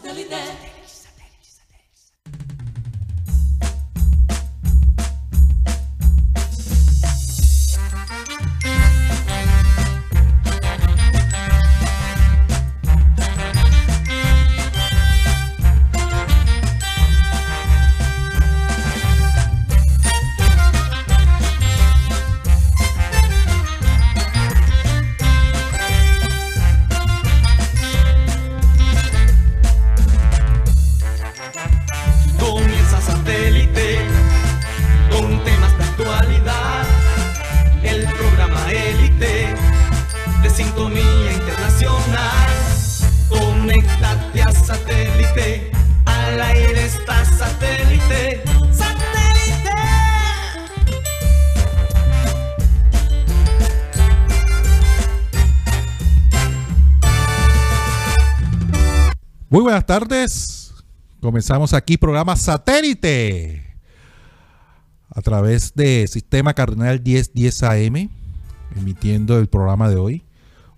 Comienza Comenzamos aquí programa satélite a través de Sistema Cardenal 1010 AM, emitiendo el programa de hoy.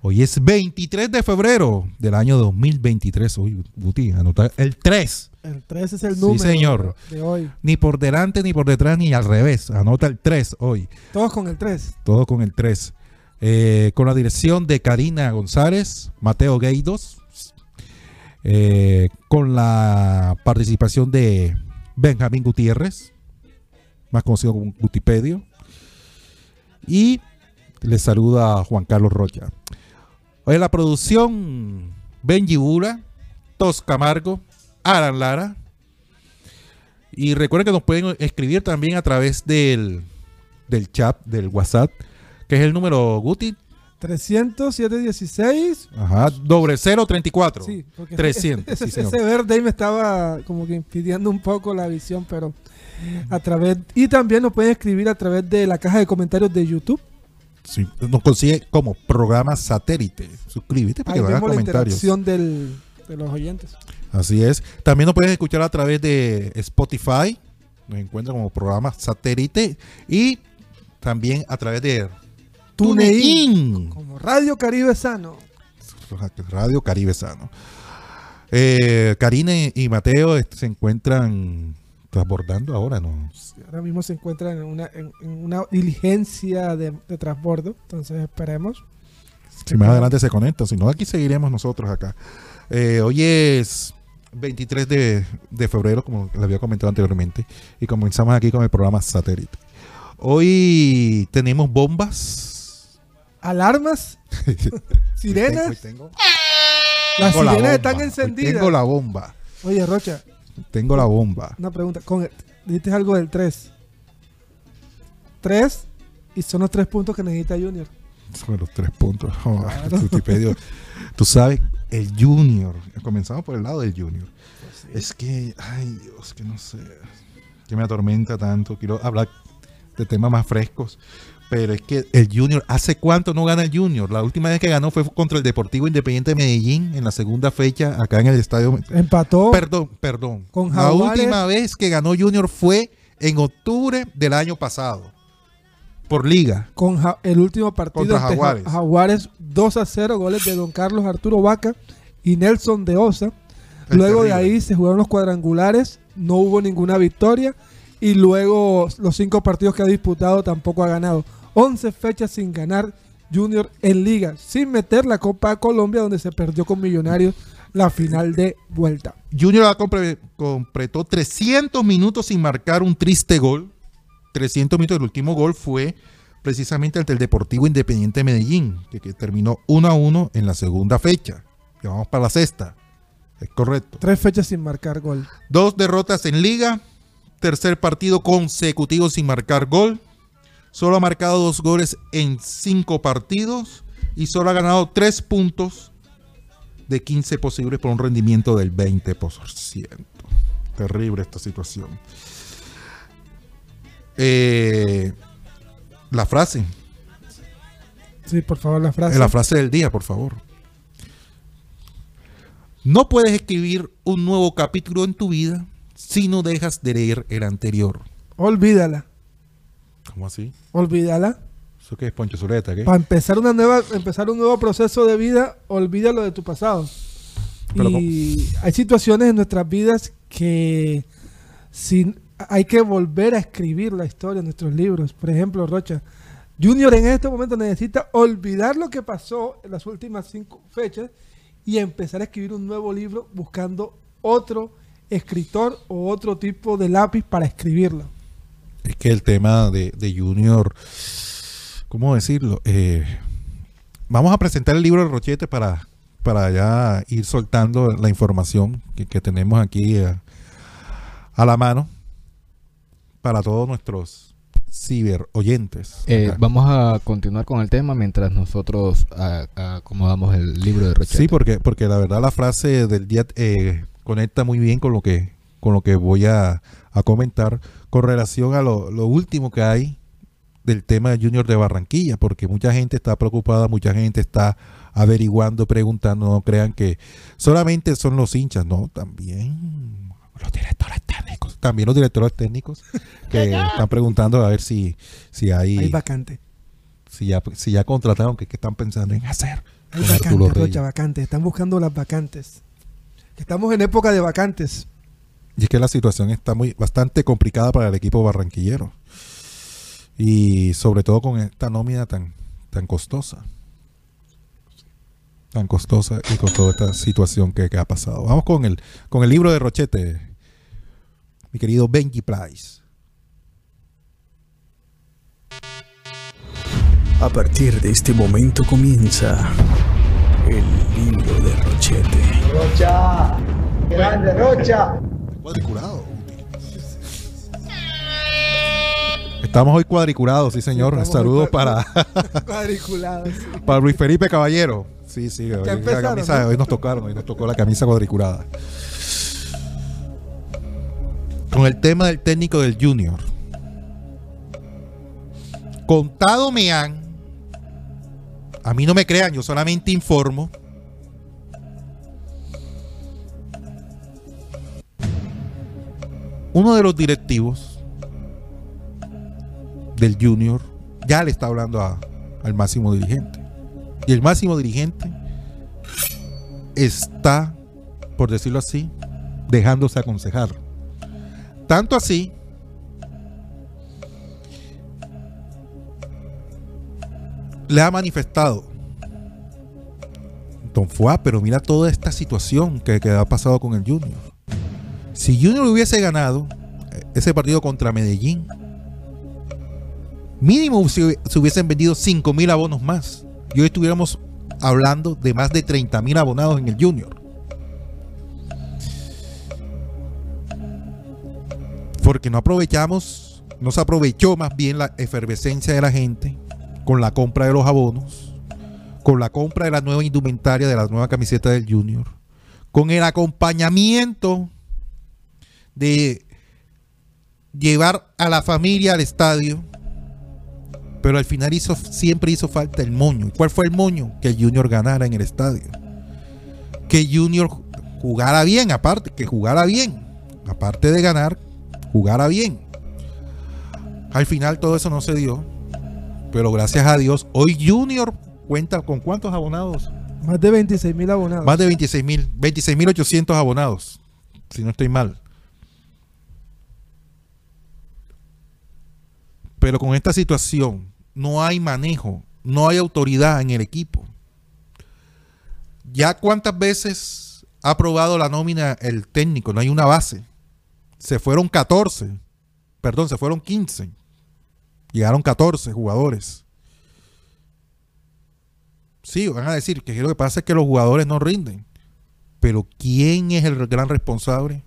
Hoy es 23 de febrero del año 2023. Uy, Guti, anota el 3. El 3 es el Sí, número señor. de hoy. Ni por delante, ni por detrás, ni al revés. Anota el 3 hoy. Todos con el 3. Todo con el 3. Eh, con la dirección de Karina González, Mateo Gueidos, eh, con la participación de Benjamín Gutiérrez, más conocido como Gutipedio, y le saluda Juan Carlos Rocha. Hoy en la producción, Benji Bura, Tos Camargo, Alan Lara. Y recuerden que nos pueden escribir también a través del, del chat, del WhatsApp, que es el número Guti, 300, 716. ajá, doble 034. Sí, porque 300, Ese, sí, ese verde ahí me estaba como que impidiendo un poco la visión, pero a través. Y también nos pueden escribir a través de la caja de comentarios de YouTube. Sí, nos consigue como programa satélite. Suscríbete para Ahí que hagas la comentarios. interacción del, de los oyentes. Así es. También nos pueden escuchar a través de Spotify. Nos encuentran como programa satélite. Y también a través de TuneIn. Como Radio Caribe Sano. Radio Caribe Sano. Eh, Karine y Mateo se encuentran transbordando ahora, ¿no? Ahora mismo se encuentran en una, en, en una diligencia de, de transbordo. Entonces esperemos. Si más adelante se conectan, si no, aquí seguiremos nosotros acá. Eh, hoy es 23 de, de febrero, como les había comentado anteriormente, y comenzamos aquí con el programa Satélite. Hoy tenemos bombas. Alarmas, Hoy sirenas. tengo- Las tengo sirenas están Hoy encendidas. Tengo la bomba. Oye, Rocha, Tengo la bomba. una pregunta. Con, dijiste algo del 3. 3 y son los tres puntos que necesita Junior. Son los tres puntos. Oh, Claro. Tú sabes, el Junior. Comenzamos por el lado del Junior. Es que, ay Dios, que no sé. Que me atormenta tanto. Quiero hablar de temas más frescos. Pero es que el Junior, ¿hace cuánto no gana el Junior? La última vez que ganó fue contra el Deportivo Independiente de Medellín en la segunda fecha acá en el estadio. Empató. Perdón, perdón. Con la Jaguares. última vez que ganó Junior fue en octubre del año pasado. Por liga. con Ja- el último partido Contra Jaguares. Jaguares 2 a 0, goles de Don Carlos Arturo Vaca y Nelson de Osa. Es Luego de ahí se jugaron los cuadrangulares, no hubo ninguna victoria y luego los cinco partidos que ha disputado tampoco ha ganado. 11 fechas sin ganar Junior en liga, sin meter la Copa Colombia donde se perdió con Millonarios la final de vuelta. Junior completó 300 minutos sin marcar un triste gol. 300 minutos. El último gol fue precisamente ante el Deportivo Independiente de Medellín, que, que terminó 1 a 1 en la segunda fecha. Ya vamos para la sexta. Es correcto. Tres fechas sin marcar gol. Dos derrotas en liga. Tercer partido consecutivo sin marcar gol. Solo ha marcado dos goles en cinco partidos. Y solo ha ganado tres puntos de 15 posibles por un rendimiento del 20%. Terrible esta situación. Eh, la frase. Sí, por favor, la frase. La frase del día, por favor. No puedes escribir un nuevo capítulo en tu vida si no dejas de leer el anterior. Olvídala. ¿Cómo así? Olvídala. ¿Eso qué es Poncho Zuleta? ¿qué? Para empezar una nueva, empezar un nuevo proceso de vida, olvídalo de tu pasado. Pero y hay situaciones en nuestras vidas que sin, hay que volver a escribir la historia en nuestros libros. Por ejemplo, Rocha, Junior en este momento necesita olvidar lo que pasó en las últimas cinco fechas y empezar a escribir un nuevo libro buscando otro escritor o otro tipo de lápiz para escribirlo. Es que el tema de, de Junior, ¿cómo decirlo? Eh, vamos a presentar el libro de Rochete para, para ya ir soltando la información que, que tenemos aquí a, a la mano para todos nuestros ciber oyentes. Eh, vamos a continuar con el tema mientras nosotros a- a- acomodamos el libro de Rochette. Sí, porque, porque la verdad la frase del día eh, conecta muy bien con lo que, con lo que voy a, a comentar con relación a lo, lo último que hay del tema de Junior de Barranquilla, porque mucha gente está preocupada, mucha gente está averiguando, preguntando, no crean que solamente son los hinchas, no, también los directores técnicos, también los directores técnicos que están preguntando a ver si, si hay, Hay vacante. si ya, si ya contrataron, que qué están pensando en hacer. Hay. Rocha, vacantes. Están buscando las vacantes. Estamos en época de vacantes. Y es que la situación está muy bastante complicada para el equipo barranquillero. Y sobre todo con esta nómina tan, tan costosa. Tan costosa y con toda esta situación que, que ha pasado. Vamos con el, con el libro de Rochete, mi querido Benji Price. A partir de este momento comienza el libro de Rochete. Rocha, grande Rocha. Cuadriculado. Estamos hoy cuadriculados, sí señor. Estamos Saludos para, Cuadriculados. sí. para Luis Felipe Caballero. Sí, sí, hoy, la camisa- ¿no? hoy nos tocaron, hoy nos tocó la camisa cuadriculada. Con el tema del técnico del Junior. Contado me han, a mí no me crean, yo solamente informo. Uno de los directivos del Junior ya le está hablando a- al máximo dirigente. Y el máximo dirigente está, por decirlo así, dejándose aconsejar. Tanto así le ha manifestado Don Fuá, pero mira toda esta situación que, que ha pasado con el Junior. Si Junior hubiese ganado eh, ese partido contra Medellín, mínimo se, se hubiesen vendido 5 mil abonos más. Y hoy estuviéramos hablando de más de 30 mil abonados en el Junior. Porque no aprovechamos, no se aprovechó más bien la efervescencia de la gente con la compra de los abonos, con la compra de la nueva indumentaria, de la nueva camiseta del Junior, con el acompañamiento de llevar a la familia al estadio, pero al final hizo, siempre hizo falta el moño. ¿Y ¿Cuál fue el moño? Que el Junior ganara en el estadio. Que Junior jugara bien, aparte, que jugara bien. Aparte de ganar, jugara bien. Al final todo eso no se dio. Pero gracias a Dios, hoy Junior cuenta con cuántos abonados? Más de 26 mil abonados. Más de 26 mil, 26 mil 800 abonados, si no estoy mal. Pero con esta situación no hay manejo, no hay autoridad en el equipo. Ya cuántas veces ha aprobado la nómina el técnico, no hay una base. Se fueron 14, perdón, se fueron 15. Llegaron 14 jugadores. Sí, van a decir que lo que pasa es que los jugadores no rinden. Pero ¿quién es el gran responsable?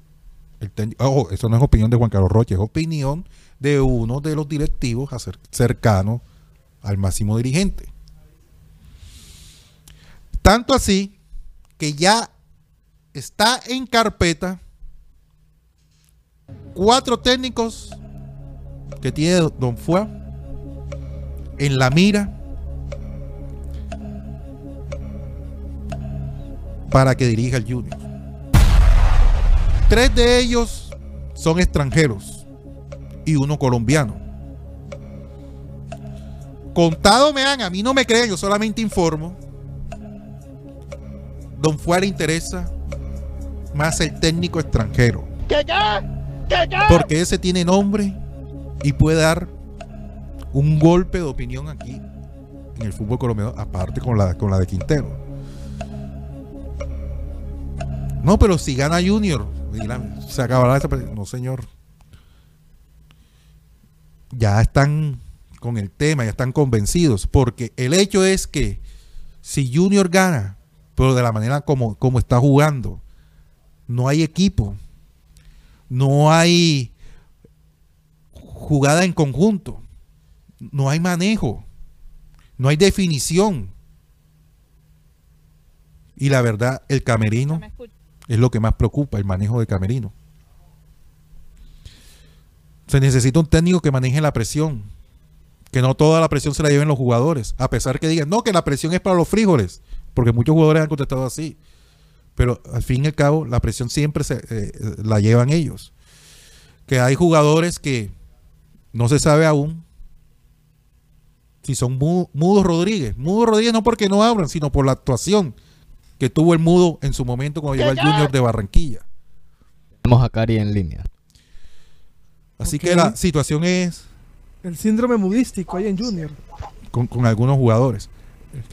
El técnico. Ojo, eso no es opinión de Juan Carlos Roche, es opinión de uno de los directivos cercanos al máximo dirigente. Tanto así que ya está en carpeta cuatro técnicos que tiene Don Fua en la mira para que dirija el Junior. Tres de ellos son extranjeros y uno colombiano. Contado me han, a mí no me creen, yo solamente informo. Don Fuá le interesa más el técnico extranjero. Porque ese tiene nombre y puede dar un golpe de opinión aquí en el fútbol colombiano, aparte con la, con la de Quintero. No, pero si gana Junior, se acabará esta. No, señor. Ya están con el tema, ya están convencidos, porque el hecho es que si Junior gana, pero de la manera como, como está jugando, no hay equipo, no hay jugada en conjunto, no hay manejo, no hay definición. Y la verdad, el camerino es lo que más preocupa, el manejo de camerino. Se necesita un técnico que maneje la presión, que no toda la presión se la lleven los jugadores, a pesar que digan, no, que la presión es para los frijoles, porque muchos jugadores han contestado así. Pero al fin y al cabo, la presión siempre se, eh, la llevan ellos. Que hay jugadores que no se sabe aún si son mudos Rodríguez. Mudo Rodríguez no porque no hablan, sino por la actuación que tuvo el mudo en su momento cuando llegó al Junior de Barranquilla. Tenemos a Cari en línea. Así que la situación es... El síndrome mudístico ahí en Junior. Con, algunos jugadores.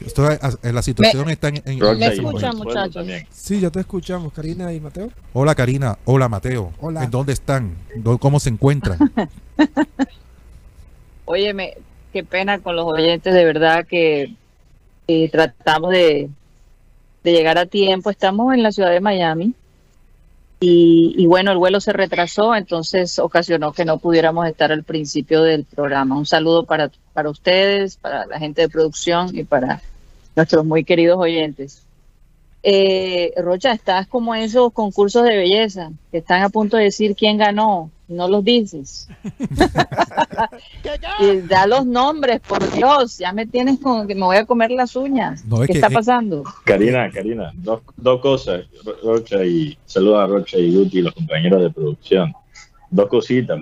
Esto, la situación está en... en ¿Me escuchan, muchachos? Sí, ya te escuchamos, Karina y Mateo. Hola, Karina. Hola, Mateo. Hola. ¿En dónde están? ¿Cómo se encuentran? Óyeme, qué pena con los oyentes, de verdad que tratamos de, de llegar a tiempo. Estamos en la ciudad de Miami y, bueno, el vuelo se retrasó, entonces ocasionó que no pudiéramos estar al principio del programa. Un saludo para, para ustedes, para la gente de producción y para nuestros muy queridos oyentes. Eh, Rocha, estás como esos concursos de belleza que están a punto de decir quién ganó, no los dices. y da los nombres, por Dios, ya me tienes con que me voy a comer las uñas. ¿Qué está pasando? Karina, Karina, dos, dos cosas, Rocha y saludos a Rocha y Guti, los compañeros de producción. Dos cositas.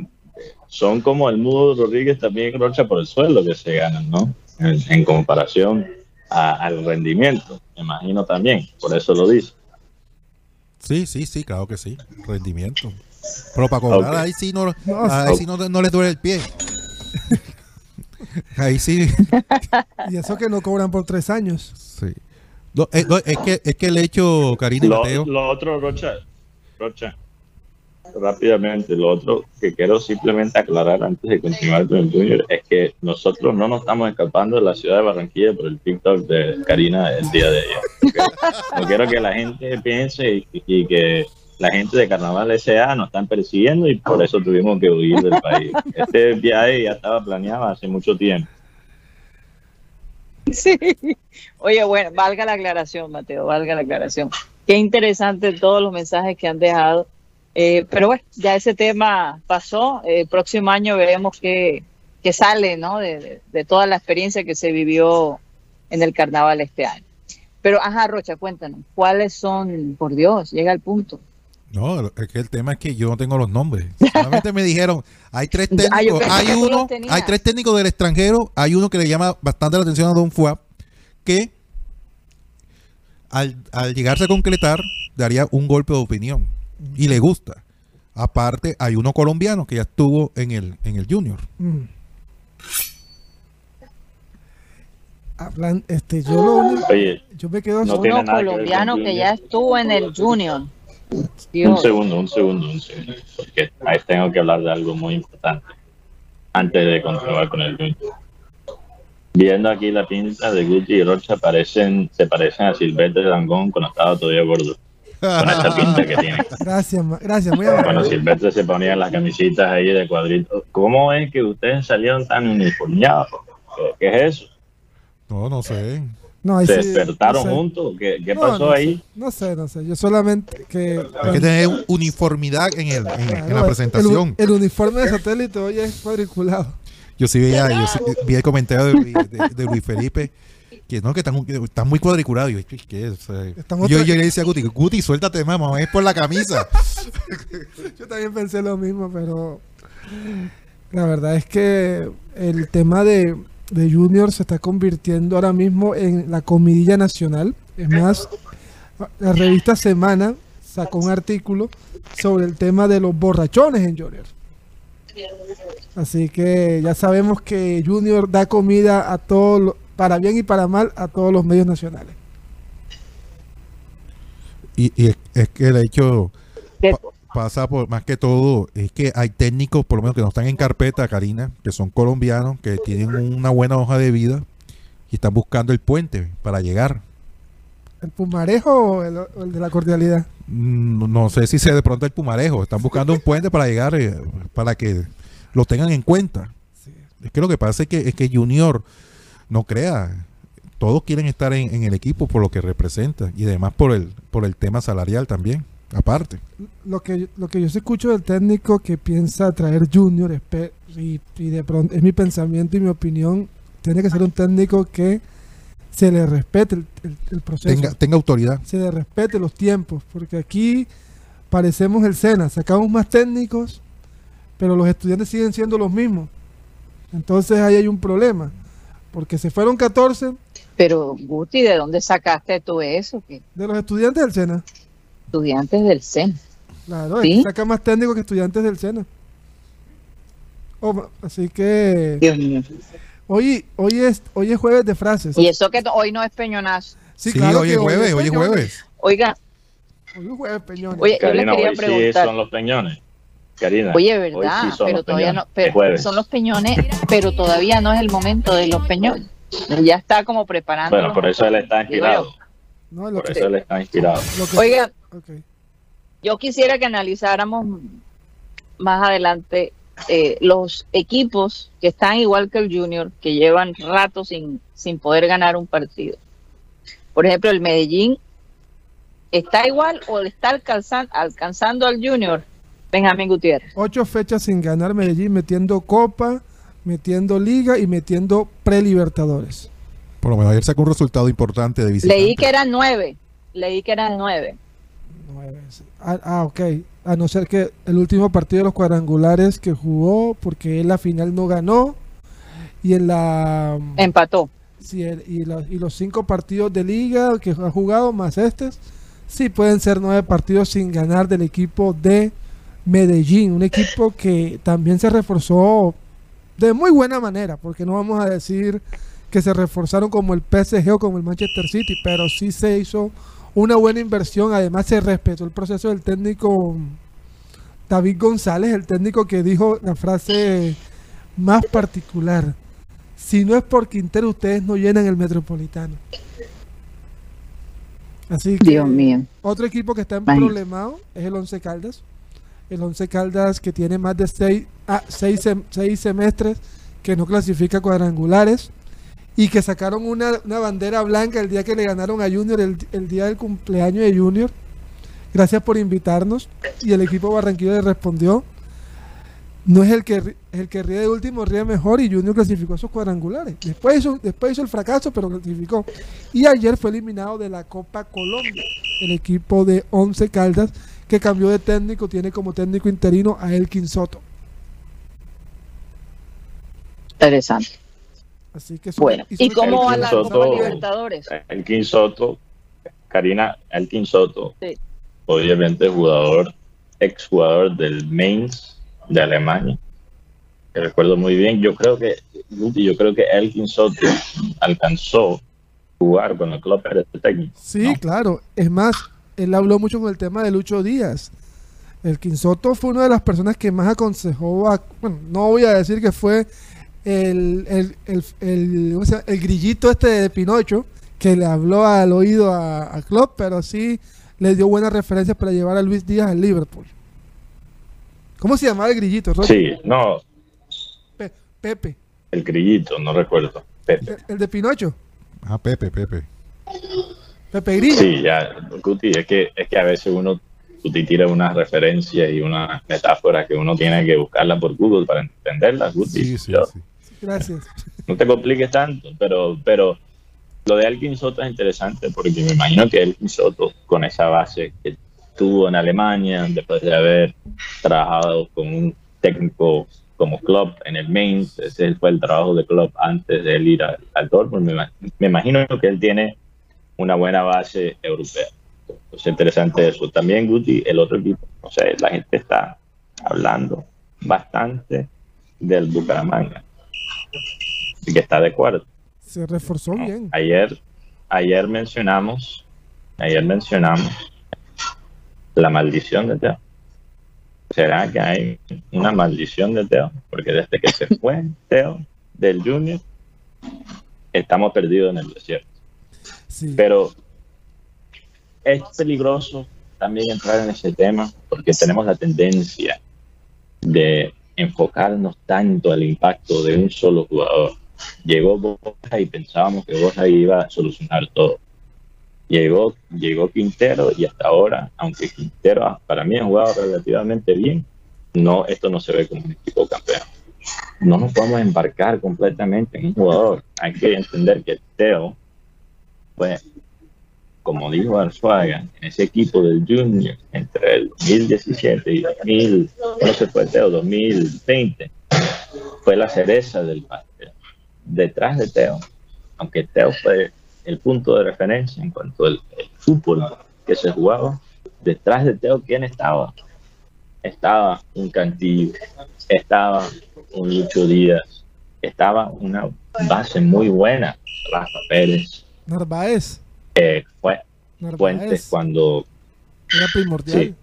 Son como el Mudo Rodríguez también, Rocha, por el sueldo que se ganan, ¿no? En, comparación al rendimiento, me imagino también, por eso lo dice. Sí, sí, sí, claro que sí, rendimiento. Pero para cobrar, ahí sí no, ahí sí no, no les duele el pie. ahí sí. y eso que no cobran por tres años. Sí. Eh, es, que, es que el hecho, Karina y lo, Mateo. Lo otro, Rocha, Rocha, rápidamente, lo otro que quiero simplemente aclarar antes de continuar con el Junior es que nosotros no nos estamos escapando de la ciudad de Barranquilla por el TikTok de Karina el día de ayer. No quiero que la gente piense y que la gente de Carnaval S.A. nos están persiguiendo y por eso tuvimos que huir del país. Este viaje ya estaba planeado hace mucho tiempo. Sí. Oye, bueno, valga la aclaración, Mateo, valga la aclaración. Qué interesante todos los mensajes que han dejado. Eh, pero bueno, ya ese tema pasó. El próximo año veremos qué, qué sale ¿no? De, de, toda la experiencia que se vivió en el carnaval este año. Pero, ajá, Rocha, cuéntanos, ¿cuáles son, por Dios, llega al punto, no, es que el tema es que yo no tengo los nombres. Solamente me dijeron, hay tres técnicos, hay uno, hay tres técnicos del extranjero, hay uno que le llama bastante la atención a Don Fuab, que al, llegarse a concretar daría un golpe de opinión y le gusta. Aparte, hay uno colombiano que ya estuvo en el, en el Junior. Mm. Hablan, este, yo, yo me quedo no uno colombiano que ya estuvo en el Junior. Un segundo, un segundo, un segundo, porque ahí tengo que hablar de algo muy importante antes de continuar con el Gucci. Viendo aquí la pinta de Gucci y Rocha parecen, se parecen a Silvestre Dangón cuando estaba todavía gordo. Con esa pinta que tiene. Gracias, gracias, muy. Cuando Silvestre se ponía las camisitas ahí de cuadritos. ¿Cómo es que ustedes salieron tan uniformados? ¿Qué es eso? No, no sé. ¿Se despertaron juntos? ¿Qué, qué pasó ahí? no sé, no sé. Yo solamente que... Hay que tener uniformidad en, el, en, la presentación. El, uniforme de satélite hoy es cuadriculado. Yo sí veía, yo sí, vi el comentario de, Luis Felipe que no, que están, muy cuadriculados. Yo, ¿qué es? yo, yo, le decía a Guti, Guti, suéltate, mamá, es por la camisa. yo también pensé lo mismo, pero la verdad es que el tema de de Junior se está convirtiendo ahora mismo en la comidilla nacional. Es más, la revista Semana sacó un artículo sobre el tema de los borrachones en Junior. Así que ya sabemos que Junior da comida a todos, para bien y para mal, a todos los medios nacionales. Y, y es, es que el hecho pasa por más que todo, es que hay técnicos, por lo menos que no están en carpeta, Karina, que son colombianos, que tienen una buena hoja de vida y están buscando el puente para llegar. ¿El pumarejo o el, de la cordialidad? Mm, No sé si sea de pronto el Pumarejo. Están buscando un puente para llegar, eh, para que lo tengan en cuenta. Es que lo que pasa es que, es que Junior no crea. Todos quieren estar en, en el equipo por lo que representa y además por el, por el tema salarial también, aparte. Lo que, lo que yo escucho del técnico que piensa traer Junior y, y de pronto es mi pensamiento y mi opinión, tiene que ser un técnico que se le respete el, el- el proceso. Tenga, tenga autoridad. se le respete los tiempos, porque aquí parecemos el SENA, sacamos más técnicos, pero los estudiantes siguen siendo los mismos. Entonces ahí hay un problema, porque se fueron 14 Pero, Guti, ¿de dónde sacaste tú eso? Que de los estudiantes del SENA. Estudiantes del CEN. Claro, ¿Sí? saca más técnicos que estudiantes del SENA. Oh, así que Dios mío. hoy, hoy, es, hoy es jueves de frases. Y eso que hoy no es peñonazo. Sí, claro hoy es jueves, hoy es jueves. Oiga, Hoy es jueves, Peñones. oye, yo le Karina, quería hoy sí preguntar. son los peñones. Karina, Oye, hoy ¿verdad? sí son pero los todavía peñones. no, pero Es jueves. son los peñones, pero todavía no es el momento de los peñones. Ya está como preparando. Bueno, por eso él está inspirado. No, lo Por que- eso él está inspirado. que- Oiga, yo quisiera que analizáramos más adelante eh, los equipos que están igual que el Junior, que llevan rato sin, sin poder ganar un partido. Por ejemplo, el Medellín está igual o está alcanzando, alcanzando al Junior, Benjamín Gutiérrez. Ocho fechas sin ganar Medellín, metiendo Copa, metiendo Liga y metiendo Pre-Libertadores. Por lo menos ayer sacó un resultado importante de visita. Leí que eran nueve, leí que eran nueve. Nueve, sí. Ah, ah, ok. A no ser que el último partido de los cuadrangulares que jugó, porque en la final no ganó. Y en la. Empató. sí, el- y, los, y los cinco partidos de liga que ha jugado, más estos, sí pueden ser nueve partidos sin ganar del equipo de Medellín. Un equipo que también se reforzó de muy buena manera, porque no vamos a decir que se reforzaron como el PSG o como el Manchester City, pero sí se hizo una buena inversión. Además, se respetó el proceso del técnico David González, el técnico que dijo la frase más particular. Si no es por Quintero, ustedes no llenan el Metropolitano. Así que Dios mío. otro equipo que está en problemado es el Once Caldas. El Once Caldas que tiene más de seis, ah, seis, seis semestres que no clasifica cuadrangulares y que sacaron una, una bandera blanca el día que le ganaron a Junior, el, el día del cumpleaños de Junior. Gracias por invitarnos. Y el equipo Barranquilla le respondió. No es el que, el que ríe de último, ríe mejor y Junior clasificó esos cuadrangulares. Después hizo, después hizo el fracaso, pero clasificó. Y ayer fue eliminado de la Copa Colombia, el equipo de Once Caldas, que cambió de técnico, tiene como técnico interino a Elkin Soto. Interesante. Así que Bueno, ¿y un- cómo va el la Soto- Copa Libertadores? Elkin Soto, Karina, Elkin Soto, Sí. obviamente jugador, exjugador del Mainz de Alemania, que recuerdo muy bien. Yo creo que, yo creo que Elkin Soto alcanzó jugar con el club Pérez técnico. Sí, ¿no? claro. Es más, él habló mucho con el tema de Lucho Díaz. El Quinsoto fue una de las personas que más aconsejó a... Bueno, no voy a decir que fue el, el, el, el- ¿cómo se llama? el grillito este de Pinocho que le habló al oído a, a Klopp, pero sí le dio buenas referencias para llevar a Luis Díaz al Liverpool. ¿Cómo se llamaba el grillito? Sí, no, Pe- Pepe. el grillito, no recuerdo. Pepe. El, de Pinocho. Ah, Pepe, Pepe. Pepe Grillo. Sí, ya, Guti, es que, es que a veces uno Guti tira unas referencias y unas metáforas que uno tiene que buscarlas por Google para entenderlas, Guti. Sí, sí, Yo- sí. Gracias. no te compliques tanto, pero, pero lo de Elkin Soto es interesante porque me imagino que Elkin Soto, con esa base que tuvo en Alemania, después de haber trabajado con un técnico como Klopp en el Mainz, ese fue el trabajo de Klopp antes de él ir al, al Dortmund, me, me imagino que él tiene una buena base europea. Es interesante eso. También Guti, el otro equipo, o sea, la gente está hablando bastante del Bucaramanga. Y que está de acuerdo. Se reforzó bien. Ayer, ayer mencionamos, ayer mencionamos la maldición de Teo. ¿Será que hay una maldición de Teo? Porque desde que se fue Teo del Junior, estamos perdidos en el desierto. Sí. Pero es peligroso también entrar en ese tema porque tenemos la tendencia de enfocarnos tanto al impacto de un solo jugador. Llegó Borja y pensábamos que Borja iba a solucionar todo. Llegó, llegó Quintero y hasta ahora, aunque Quintero para mí ha jugado relativamente bien, no, esto no se ve como un equipo campeón. No nos podemos embarcar completamente en un jugador. Hay que entender que Teo fue como dijo Arzuaga, en ese equipo del Junior entre el 2017 y 2000, no se fue Teo, 2020, fue la cereza del pastel. Detrás de Teo, aunque Teo fue el punto de referencia en cuanto al fútbol que se jugaba, detrás de Teo, ¿quién estaba? Estaba un Cantillo, estaba un Lucho Díaz, estaba una base muy buena, Rafa Pérez, Narváez. Eh, fue Narváez. Fuentes cuando Era primordial. Sí.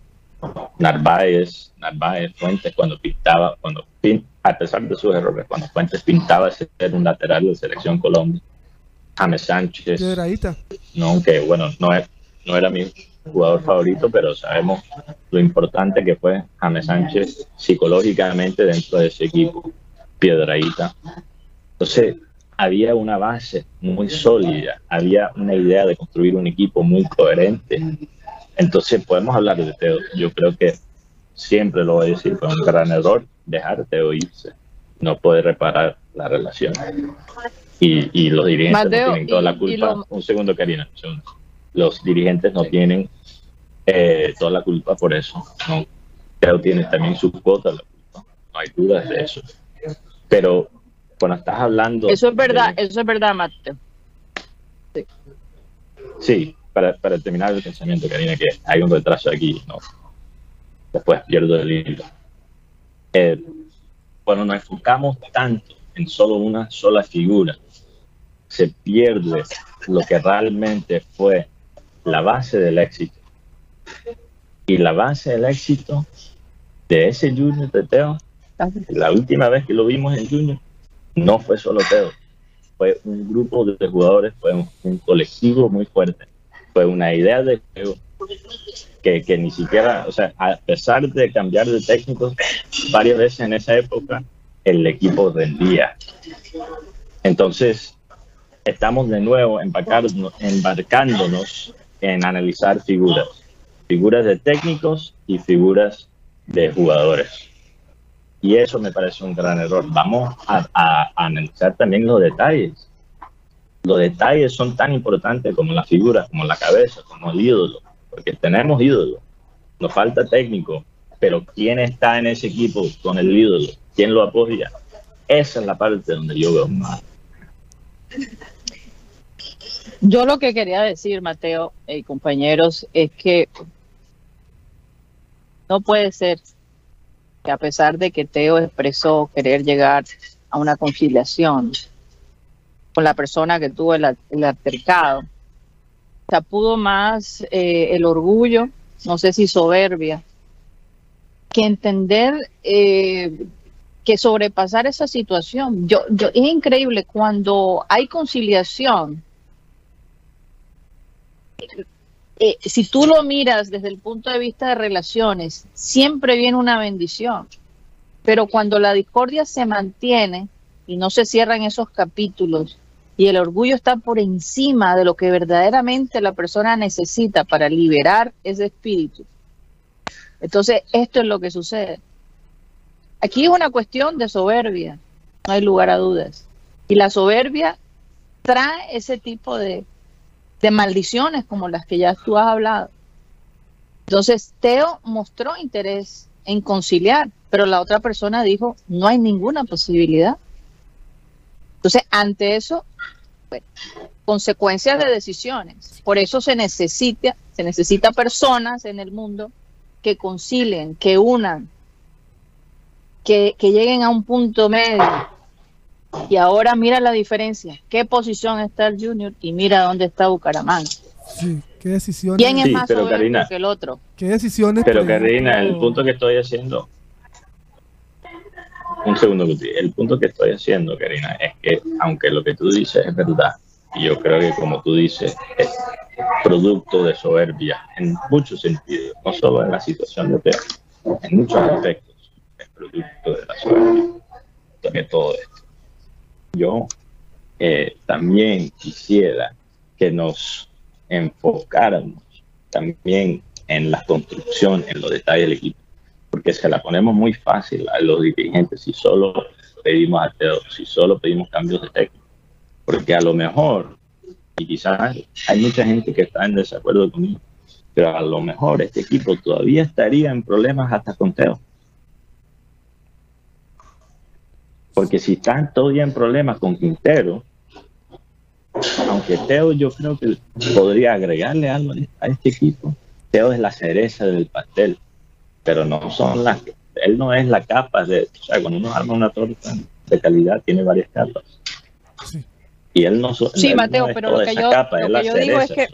Narváez, Narváez, Fuentes cuando pintaba, cuando pin- a pesar de sus errores, cuando Fuentes pintaba ser un lateral de selección Colombia, James Sánchez, no, aunque bueno, no, es, no era mi jugador favorito, pero sabemos lo importante que fue James Sánchez psicológicamente dentro de ese equipo, Piedradita. Entonces, había una base muy sólida, había una idea de construir un equipo muy coherente. Entonces, podemos hablar de Teo. Yo creo que siempre lo voy a decir, fue un gran error dejar a Teo irse. No puede reparar la relación. Y, y los dirigentes Mateo, no tienen toda la y- y culpa. lo- Un segundo, Karina. un segundo. Los dirigentes no tienen eh, toda la culpa por eso. ¿no? Teo tiene también su cuota de la culpa. No hay dudas de eso. Pero cuando estás hablando... Eso es verdad, de- eso es verdad, Mateo. Sí, para, para terminar el pensamiento, Karina, que hay un retraso aquí, ¿no? Después pierdo el hilo. Eh, cuando nos enfocamos tanto en solo una sola figura, se pierde lo que realmente fue la base del éxito. Y la base del éxito de ese Junior de Teo, la última vez que lo vimos en Junior, no fue solo Teo, fue un grupo de jugadores, fue un, colectivo muy fuerte, fue una idea de juego que, que ni siquiera, o sea, a pesar de cambiar de técnicos varias veces en esa época, el equipo rendía. Entonces, estamos de nuevo embarcándonos en analizar figuras, figuras de técnicos y figuras de jugadores. Y eso me parece un gran error. Vamos a, analizar también los detalles. Los detalles son tan importantes como las figuras, como la cabeza, como el ídolo, porque tenemos ídolo. Nos falta técnico, pero ¿quién está en ese equipo con el ídolo? ¿Quién lo apoya? Esa es la parte donde yo veo mal. Yo lo que quería decir, Mateo y compañeros, es que no puede ser que a pesar de que Teo expresó querer llegar a una conciliación con la persona que tuvo el, al- el altercado, se pudo más eh, el orgullo, no sé si soberbia, que entender eh, que sobrepasar esa situación. Yo, yo, es increíble cuando hay conciliación, eh, si tú lo miras desde el punto de vista de relaciones, siempre viene una bendición. Pero cuando la discordia se mantiene y no se cierran esos capítulos y el orgullo está por encima de lo que verdaderamente la persona necesita para liberar ese espíritu, entonces esto es lo que sucede. Aquí es una cuestión de soberbia, no hay lugar a dudas. Y la soberbia trae ese tipo de, de maldiciones como las que ya tú has hablado. Entonces, Teo mostró interés en conciliar, pero la otra persona dijo, no hay ninguna posibilidad. Entonces, ante eso, consecuencias de decisiones. Por eso se necesita, se necesita personas en el mundo que concilien, que unan, que, que lleguen a un punto medio. Y ahora mira la diferencia. ¿Qué posición está el Junior y mira dónde está Bucaramanga? Sí, qué decisiones. ¿Quién es Sí, más pero, Karina, que el otro? ¿Qué decisiones? Pero Karina, el punto que estoy haciendo, un segundo, Guti. el punto que estoy haciendo, Karina, es que aunque lo que tú dices es verdad, y yo creo que como tú dices, es producto de soberbia en muchos sentidos, no solo en la situación de Teo, en muchos aspectos, es producto de la soberbia de todo esto. Yo eh, también quisiera que nos enfocáramos también en la construcción, en los detalles del equipo, porque se la ponemos muy fácil a los dirigentes si solo pedimos a Teo, si solo pedimos cambios de técnico, porque a lo mejor, y quizás hay mucha gente que está en desacuerdo conmigo, pero a lo mejor este equipo todavía estaría en problemas hasta con Teo. Porque si están todavía en problemas con Quintero, aunque Teo yo creo que podría agregarle algo a este equipo, Teo es la cereza del pastel, pero no son las, él no es la capa de, o sea, cuando uno arma una torta de calidad tiene varias capas. Sí. Y él no, so- Sí, él no Mateo, es pero toda lo que esa yo- capa, lo es la que yo digo es que-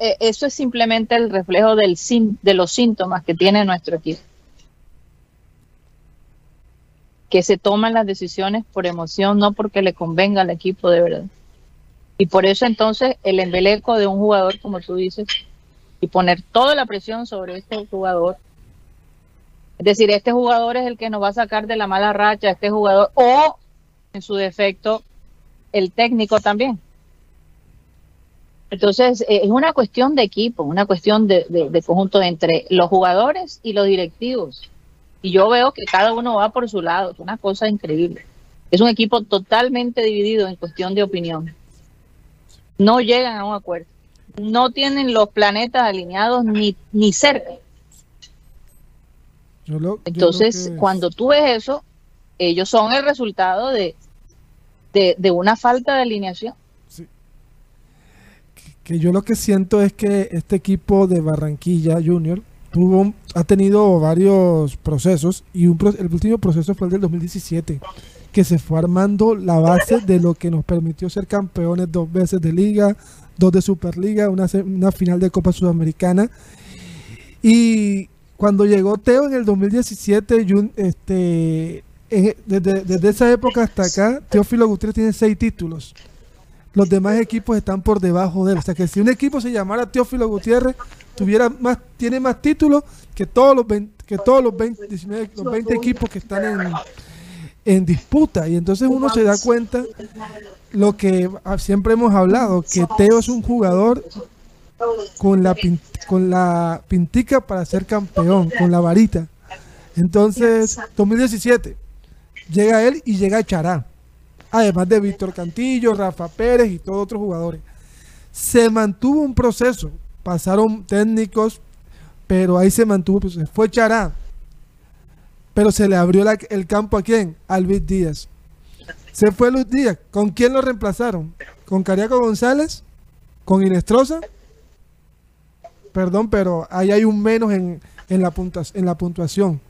Eh, eso es simplemente el reflejo del sin- de los síntomas que tiene nuestro equipo. Que se toman las decisiones por emoción, no porque le convenga al equipo de verdad. Y por eso entonces el embeleco de un jugador, como tú dices, y poner toda la presión sobre este jugador. Es decir, este jugador es el que nos va a sacar de la mala racha, este jugador, o en su defecto, el técnico también. Entonces, eh, es una cuestión de equipo, una cuestión de, de- de conjunto entre los jugadores y los directivos. Y yo veo que cada uno va por su lado, es una cosa increíble. Es un equipo totalmente dividido en cuestión de opinión. No llegan a un acuerdo. No tienen los planetas alineados ni, ni cerca. yo lo- yo Entonces, que- cuando tú ves eso, ellos son el resultado de, de, de una falta de alineación. que yo lo que siento es que este equipo de Barranquilla Junior tuvo, ha tenido varios procesos y un el último proceso fue el del 2017, que se fue armando la base de lo que nos permitió ser campeones dos veces de liga, dos de Superliga, una, una final de Copa Sudamericana. Y cuando llegó Teo en el 2017, Jun- este, en- desde, desde esa época hasta acá, Teófilo Gutiérrez tiene seis títulos los demás equipos están por debajo de él. O sea que si un equipo se llamara Teófilo Gutiérrez, tuviera más, tiene más títulos que todos los 20, que todos los 20, 19 los 20 equipos que están en, en disputa. Y entonces uno se da cuenta lo que siempre hemos hablado, que Teo es un jugador con la con la pintica para ser campeón, con la varita. Entonces, 2017, llega él y llega Chará además de Víctor Cantillo, Rafa Pérez y todos otros jugadores. Se mantuvo un proceso, pasaron técnicos, pero ahí se mantuvo, pues, fue Chará, pero se le abrió el campo a quién? A Luis Díaz. Se fue Luis Díaz, ¿con quién lo reemplazaron? ¿Con Cariaco González? ¿Con Inestrosa? Perdón, pero ahí hay un menos en, en en la puntuación.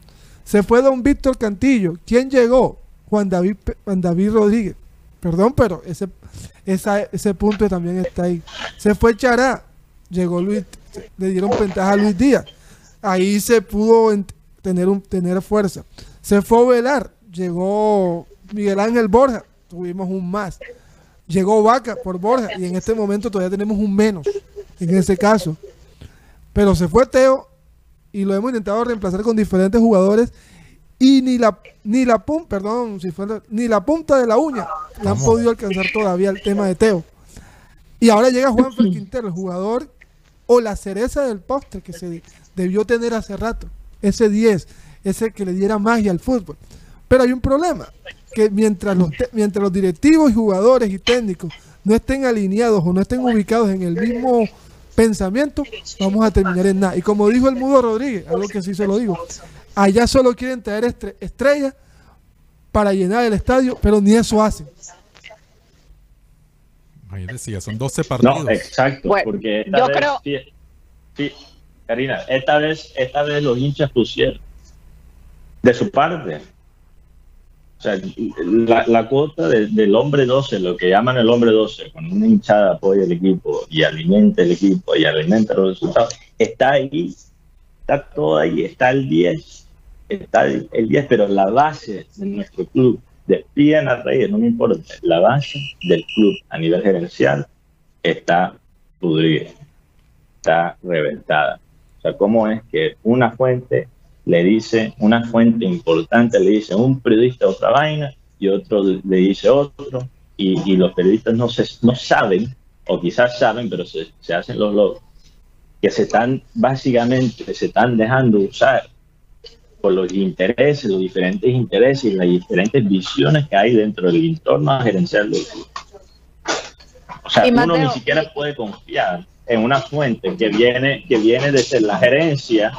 Se fue don Víctor Cantillo. ¿Quién llegó? Juan David, Juan David Rodríguez. Perdón, pero ese, esa- ese punto también está ahí. Se fue Chará. Llegó Luis, le dieron ventaja a Luis Díaz. Ahí se pudo tener, un, tener fuerza. Se fue Velar. Llegó Miguel Ángel Borja. Tuvimos un más. Llegó Vaca por Borja. Y en este momento todavía tenemos un menos. En ese caso. Pero se fue Teo y lo hemos intentado reemplazar con diferentes jugadores y ni la ni la pum, perdón, si fue la- ni la punta de la uña le han podido alcanzar todavía el tema de Teo. Y ahora llega Juan Quintero, el jugador o la cereza del postre que se debió tener hace rato. Ese 10, ese que le diera magia al fútbol. Pero hay un problema, que mientras los, te- mientras los directivos y jugadores y técnicos no estén alineados o no estén ubicados en el mismo pensamiento, vamos a terminar en nada. Y como dijo el Mudo Rodríguez, algo que sí se lo digo, allá solo quieren traer estre- estrellas para llenar el estadio, pero ni eso hacen. Imagínate, ya son 12 partidos. No, exacto, Bueno, porque esta yo vez, creo- sí, sí, Karina, esta vez, esta vez los hinchas pusieron de su parte. O sea, la, la cuota de- del hombre 12, lo que llaman el hombre 12, cuando una hinchada apoya el equipo y alimenta el equipo y alimenta los resultados, está ahí, está todo ahí, está el 10, está el, el 10, pero la base de nuestro club, despidan a Reyes, no me importa, la base del club a nivel gerencial está pudrida, está reventada. O sea, ¿cómo es que una fuente le dice, una fuente importante le dice un periodista otra vaina y otro le dice otro, y, y los periodistas no, se, no saben, o quizás saben, pero se, se hacen los locos, que se están, básicamente, se están dejando usar por los intereses, los diferentes intereses y las diferentes visiones que hay dentro del entorno gerencial del club. O sea, uno ni siquiera puede confiar en una fuente que viene, que viene desde la gerencia,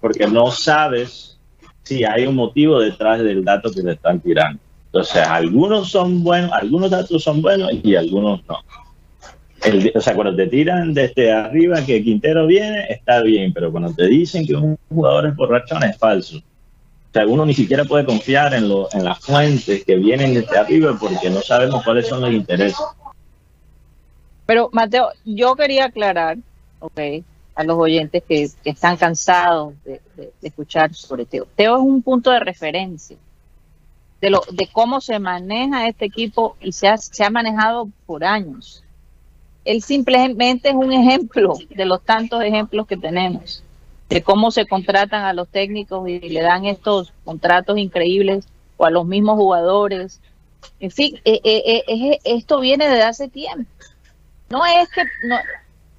porque no sabes si hay un motivo detrás del dato que te están tirando. Entonces, algunos son buenos, algunos datos son buenos y algunos no. O sea, cuando te tiran desde arriba que Quintero viene, está bien, pero cuando te dicen que un jugador es borrachón, es falso. O sea, uno ni siquiera puede confiar en, lo- en las fuentes que vienen desde arriba porque no sabemos cuáles son los intereses. Pero Mateo, yo quería aclarar, a los oyentes que, están cansados de, de- de escuchar sobre Teo. Teo es un punto de referencia de lo de cómo se maneja este equipo y se ha, se ha manejado por años. Él simplemente es un ejemplo de los tantos ejemplos que tenemos de cómo se contratan a los técnicos y le dan estos contratos increíbles o a los mismos jugadores. En fin, eh, eh, eh, esto viene desde hace tiempo no es que no,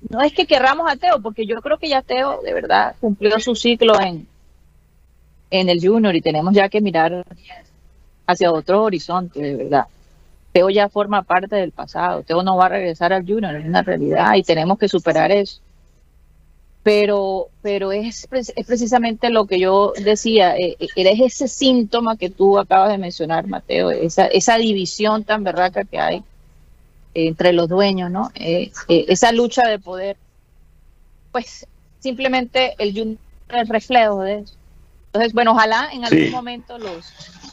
no es que querramos a Teo, porque yo creo que ya Teo de verdad cumplió su ciclo en, en el Junior y tenemos ya que mirar hacia otro horizonte, de verdad. Teo ya forma parte del pasado, Teo no va a regresar al Junior, es una realidad y tenemos que superar eso. Pero, pero es, es precisamente lo que yo decía, eh, eh, era ese síntoma que tú acabas de mencionar, Mateo, esa, esa división tan berraca que hay entre los dueños, ¿no? Eh, eh, esa lucha de poder, pues simplemente el Junior es el reflejo de eso. Entonces, bueno, ojalá en algún Sí. momento los,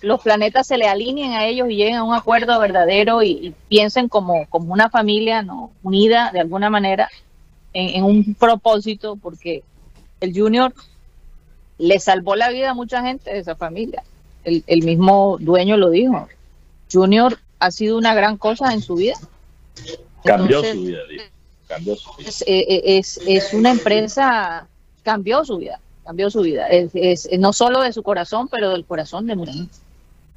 los planetas se le alineen a ellos y lleguen a un acuerdo verdadero y, y piensen como, como una familia, ¿no? Unida de alguna manera en, en un propósito, porque el Junior le salvó la vida a mucha gente de esa familia. El, el mismo dueño lo dijo. Junior ha sido una gran cosa en su vida. Cambió Entonces, su vida, digo. Cambió su vida. es, eh, es, es una empresa, cambió su vida, cambió su vida. Es, es- no solo de su corazón, pero del corazón de mucha gente.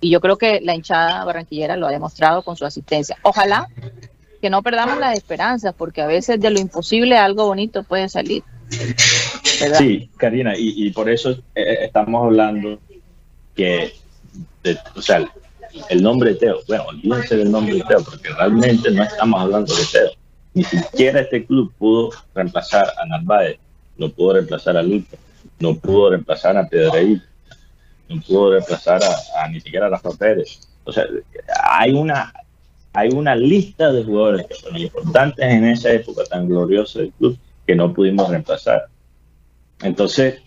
Y yo creo que la hinchada barranquillera lo ha demostrado con su asistencia. Ojalá que no perdamos las esperanzas, porque a veces de lo imposible algo bonito puede salir. ¿verdad? Sí, Karina, y, y por eso eh, estamos hablando que, de- o sea, el nombre Teo, bueno, olvídense del nombre de Teo, porque realmente no estamos hablando de Teo. Ni siquiera este club pudo reemplazar a Narváez, no pudo reemplazar a Lucho, no pudo reemplazar a Pedreí, no pudo reemplazar a, ni siquiera a Rafa Pérez. O sea, hay una, hay una lista de jugadores que fueron importantes en esa época tan gloriosa del club que no pudimos reemplazar. Entonces,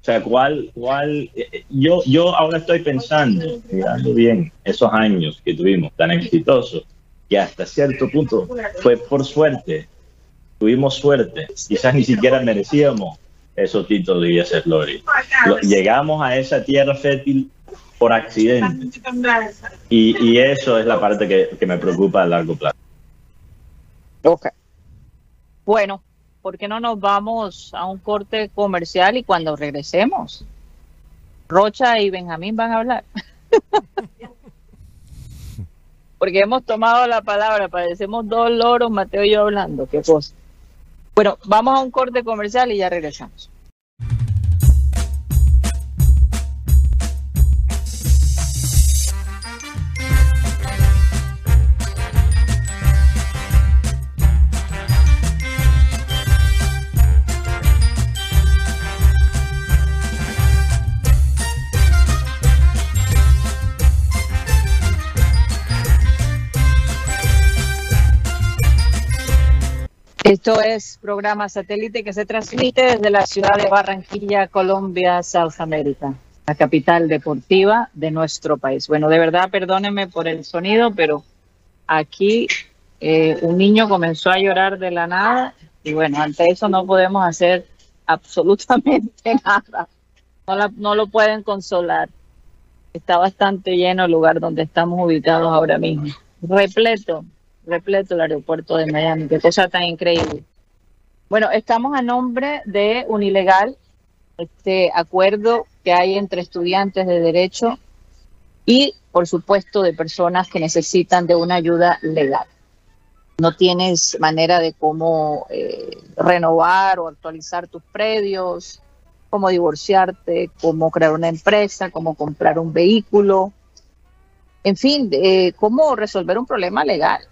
o sea, ¿cuál, cuál? eh, Yo, yo ahora estoy pensando, mirando bien esos años que tuvimos tan exitosos, que hasta cierto punto fue por suerte, tuvimos suerte, quizás ni siquiera merecíamos esos títulos de Villa Glory. Lo- Llegamos a esa tierra fértil por accidente. Y, y eso es la parte que, que me preocupa a largo plazo. Ok. Bueno, ¿por qué no nos vamos a un corte comercial y cuando regresemos, Rocha y Benjamín van a hablar? Porque hemos tomado la palabra, parecemos dos loros, Mateo y yo hablando, qué cosa. Bueno, vamos a un corte comercial y ya regresamos. Esto es programa satélite que se transmite desde la ciudad de Barranquilla, Colombia, South America, la capital deportiva de nuestro país. Bueno, de verdad, perdónenme por el sonido, pero aquí eh, un niño comenzó a llorar de la nada y bueno, ante eso no podemos hacer absolutamente nada. No, lo pueden consolar. Está bastante lleno el lugar donde estamos ubicados ahora mismo. Repleto, repleto el aeropuerto de Miami. Qué cosa tan increíble. Bueno, estamos a nombre de un ilegal, este acuerdo que hay entre estudiantes de derecho y, por supuesto, de personas que necesitan de una ayuda legal. No tienes manera de cómo eh, renovar o actualizar tus predios, cómo divorciarte, cómo crear una empresa, cómo comprar un vehículo, en fin, eh, cómo resolver un problema legal.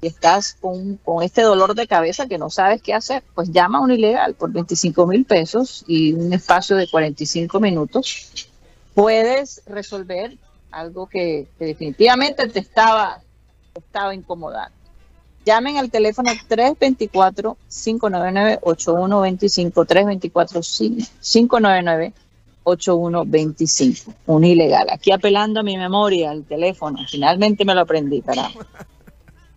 Y estás con, con este dolor de cabeza que no sabes qué hacer, pues llama a un ilegal por 25 mil pesos y un espacio de 45 minutos. Puedes resolver algo que, definitivamente te estaba, te estaba incomodando. Llamen al teléfono 324-599-8125, 324-599-8125. Un ilegal. Aquí apelando a mi memoria, al teléfono. Finalmente me lo aprendí, caramba.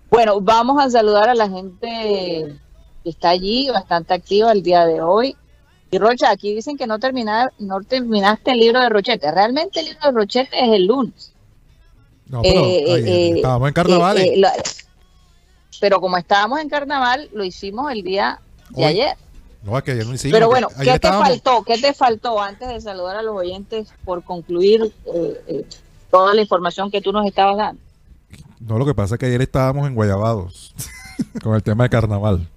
Bueno, vamos a saludar a la gente que está allí, bastante activa el día de hoy. Y Rocha, aquí dicen que no, termina- no terminaste el libro de Rochete. Realmente el libro de Rochete es el lunes. No, pero Eh, ayer eh, estábamos en carnavales. Eh, eh, la- pero como estábamos en carnaval, lo hicimos el día de Hoy, ayer. No, es que ayer no hicimos. pero bueno, ¿qué te faltó? ¿Qué te faltó antes de saludar a los oyentes por concluir eh, eh, toda la información que tú nos estabas dando? No, lo que pasa es que ayer estábamos en Guayabados con el tema de carnaval.